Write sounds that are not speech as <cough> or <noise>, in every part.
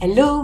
Hello,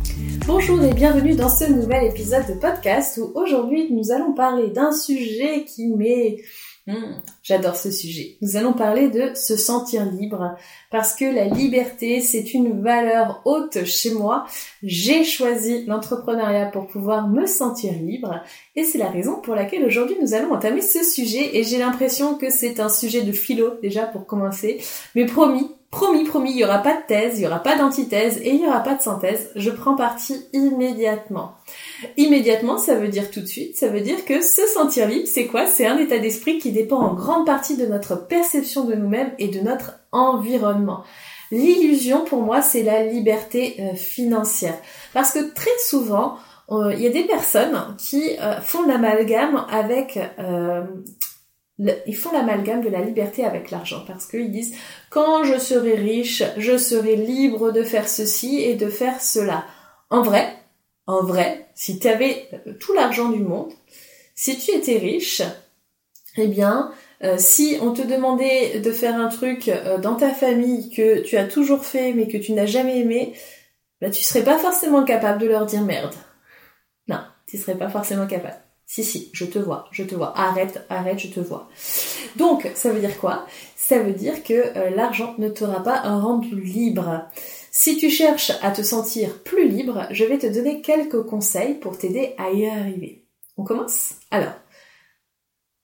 Bonjour et bienvenue dans ce nouvel épisode de podcast où aujourd'hui nous allons parler d'un sujet qui m'est Hmm, j'adore ce sujet. Nous allons parler de se sentir libre parce que la liberté, c'est une valeur haute chez moi. J'ai choisi l'entrepreneuriat pour pouvoir me sentir libre et c'est la raison pour laquelle aujourd'hui nous allons entamer ce sujet et j'ai l'impression que c'est un sujet de philo déjà pour commencer. Mais promis, promis, promis, il n'y aura pas de thèse, il n'y aura pas d'antithèse et il n'y aura pas de synthèse. Je prends parti immédiatement. Immédiatement, ça veut dire tout de suite, ça veut dire que se sentir libre, c'est quoi? C'est un état d'esprit qui dépend en grande partie de notre perception de nous-mêmes et de notre environnement. L'illusion, pour moi, c'est la liberté euh, financière. Parce que très souvent, euh, il y a des personnes qui euh, font l'amalgame avec ils font l'amalgame de la liberté avec l'argent parce qu'ils disent quand je serai riche, je serai libre de faire ceci et de faire cela. En vrai, en vrai, si tu avais euh, tout l'argent du monde, si tu étais riche, eh bien, euh, si on te demandait de faire un truc euh, dans ta famille que tu as toujours fait mais que tu n'as jamais aimé, bah, tu serais pas forcément capable de leur dire merde. Non, tu serais pas forcément capable. Si, si, je te vois, je te vois. Arrête, arrête, je te vois. Donc, ça veut dire quoi? Ça veut dire que l'argent ne t'aura pas rendu libre. Si tu cherches à te sentir plus libre, je vais te donner quelques conseils pour t'aider à y arriver. On commence? Alors,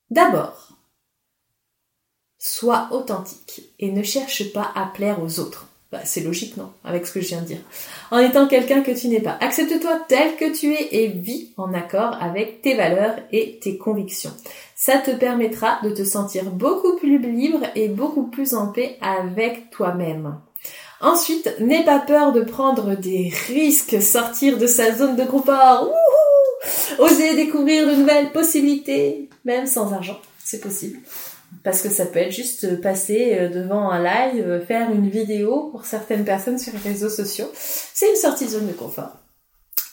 d'abord, sois authentique et ne cherche pas à plaire aux autres. Bah, c'est logique, non Avec ce que je viens de dire. En étant quelqu'un que tu n'es pas. Accepte-toi tel que tu es et vis en accord avec tes valeurs et tes convictions. Ça te permettra de te sentir beaucoup plus libre et beaucoup plus en paix avec toi-même. Ensuite, n'aie pas peur de prendre des risques, sortir de sa zone de confort, oser découvrir de nouvelles possibilités, même sans argent, c'est possible. Parce que ça peut être juste passer euh, devant un live, euh, faire une vidéo pour certaines personnes sur les réseaux sociaux. C'est une sortie de zone de confort.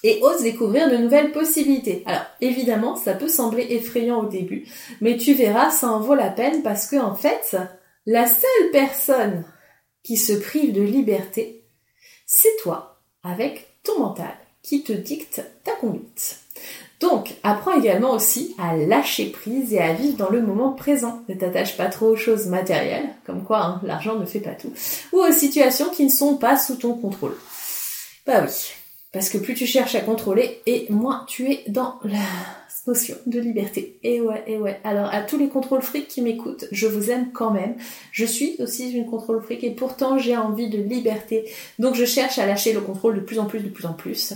Et ose découvrir de nouvelles possibilités. Alors évidemment, ça peut sembler effrayant au début, mais tu verras, ça en vaut la peine parce que en fait, la seule personne qui se prive de liberté, c'est toi, avec ton mental, qui te dicte ta conduite. Également aussi à lâcher prise et à vivre dans le moment présent. Ne t'attache pas trop aux choses matérielles, comme quoi hein, l'argent ne fait pas tout, ou aux situations qui ne sont pas sous ton contrôle. Bah oui, parce que plus tu cherches à contrôler, et moins tu es dans la notion de liberté. Et ouais, et ouais. Alors à tous les contrôles fric qui m'écoutent, je vous aime quand même. Je suis aussi une contrôle fric et pourtant j'ai envie de liberté. Donc je cherche à lâcher le contrôle de plus en plus, de plus en plus.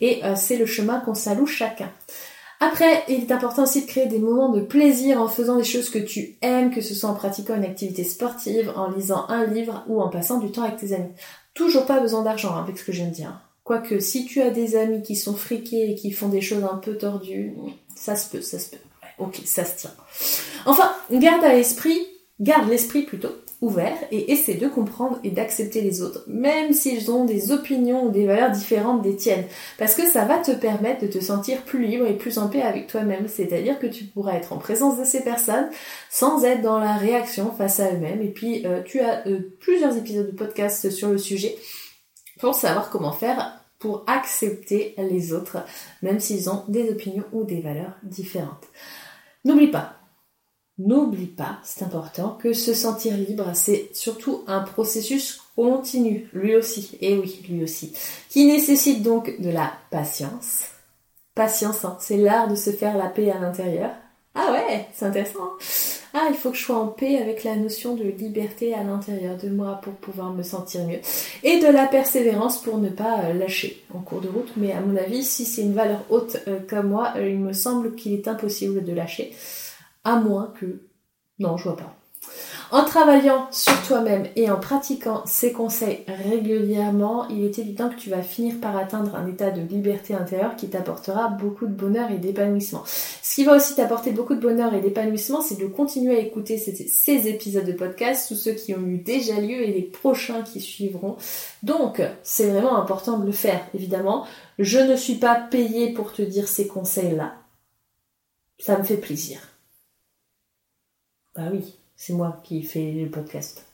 Et euh, c'est le chemin qu'on s'alloue chacun. Après, il est important aussi de créer des moments de plaisir en faisant des choses que tu aimes, que ce soit en pratiquant une activité sportive, en lisant un livre ou en passant du temps avec tes amis. Toujours pas besoin d'argent hein, avec ce que je viens de dire. Quoique, si tu as des amis qui sont friqués et qui font des choses un peu tordues, ça se peut, ça se peut. ok, ça se tient. Enfin, garde à l'esprit, garde l'esprit plutôt ouvert et essaie de comprendre et d'accepter les autres, même s'ils ont des opinions ou des valeurs différentes des tiennes, parce que ça va te permettre de te sentir plus libre et plus en paix avec toi-même, c'est-à-dire que tu pourras être en présence de ces personnes sans être dans la réaction face à eux-mêmes. Et puis, euh, tu as euh, plusieurs épisodes de podcast sur le sujet pour savoir comment faire pour accepter les autres, même s'ils ont des opinions ou des valeurs différentes. N'oublie pas, n'oublie pas, c'est important, que se sentir libre, c'est surtout un processus continu, lui aussi, et oui, lui aussi, qui nécessite donc de la patience. Patience, hein, c'est l'art de se faire la paix à l'intérieur. Ah ouais, c'est intéressant. Hein. ah, il faut que je sois en paix avec la notion de liberté à l'intérieur de moi pour pouvoir me sentir mieux. Et de la persévérance pour ne pas euh, lâcher en cours de route. Mais à mon avis, si c'est une valeur haute euh, comme moi, euh, il me semble qu'il est impossible de lâcher. À moins que... Non, je vois pas. En travaillant sur toi-même et en pratiquant ces conseils régulièrement, il est évident que tu vas finir par atteindre un état de liberté intérieure qui t'apportera beaucoup de bonheur et d'épanouissement. Ce qui va aussi t'apporter beaucoup de bonheur et d'épanouissement, c'est de continuer à écouter ces, épisodes de podcast, tous ceux qui ont eu déjà lieu et les prochains qui suivront. Donc, c'est vraiment important de le faire, évidemment. Je ne suis pas payée pour te dire ces conseils-là. Ça me fait plaisir. Bah oui, c'est moi qui fais le podcast.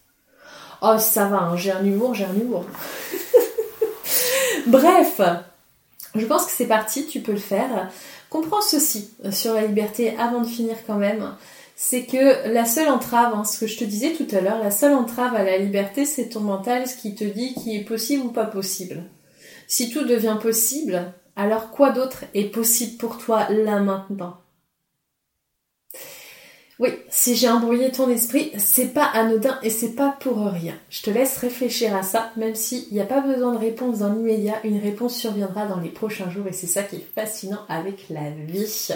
Oh, ça va, hein, j'ai un humour, j'ai un humour. <laughs> Bref, je pense que c'est parti, tu peux le faire. Comprends ceci sur la liberté avant de finir quand même. C'est que la seule entrave, hein, ce que je te disais tout à l'heure, la seule entrave à la liberté, c'est ton mental, ce qui te dit qui est possible ou pas possible. Si tout devient possible, alors quoi d'autre est possible pour toi là maintenant? Oui, si j'ai embrouillé ton esprit, c'est pas anodin et c'est pas pour rien. Je te laisse réfléchir à ça, même s'il n'y a pas besoin de réponse dans l'immédiat, une réponse surviendra dans les prochains jours et c'est ça qui est fascinant avec la vie.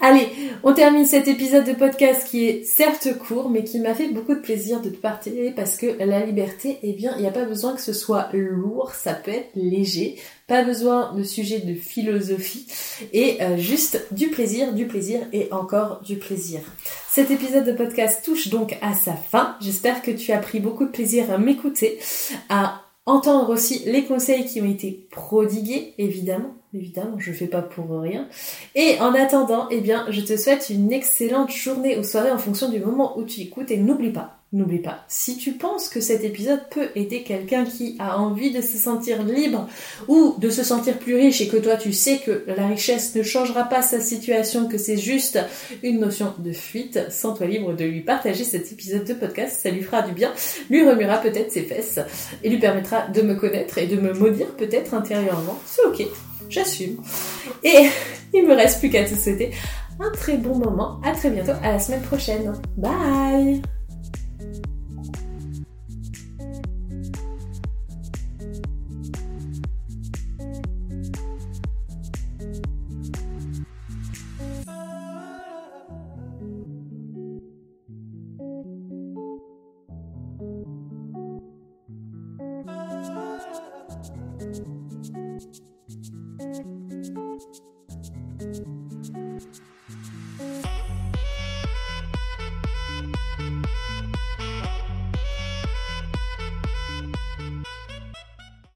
Allez, on termine cet épisode de podcast qui est certes court, mais qui m'a fait beaucoup de plaisir de te partager parce que la liberté, eh bien, il n'y a pas besoin que ce soit lourd, ça peut être léger. Pas besoin de sujet de philosophie et euh, juste du plaisir, du plaisir et encore du plaisir. Cet épisode de podcast touche donc à sa fin. J'espère que tu as pris beaucoup de plaisir à m'écouter, à entendre aussi les conseils qui ont été prodigués, évidemment. Évidemment, je fais pas pour rien. Et en attendant, eh bien, je te souhaite une excellente journée ou soirée en fonction du moment où tu écoutes et n'oublie pas, N'oublie pas, si tu penses que cet épisode peut aider quelqu'un qui a envie de se sentir libre ou de se sentir plus riche et que toi tu sais que la richesse ne changera pas sa situation, que c'est juste une notion de fuite, sens-toi libre de lui partager cet épisode de podcast, ça lui fera du bien, lui remuera peut-être ses fesses et lui permettra de me connaître et de me maudire peut-être intérieurement. C'est ok, j'assume. Et <laughs> il me reste plus qu'à te souhaiter un très bon moment. À très bientôt, à la semaine prochaine. Bye you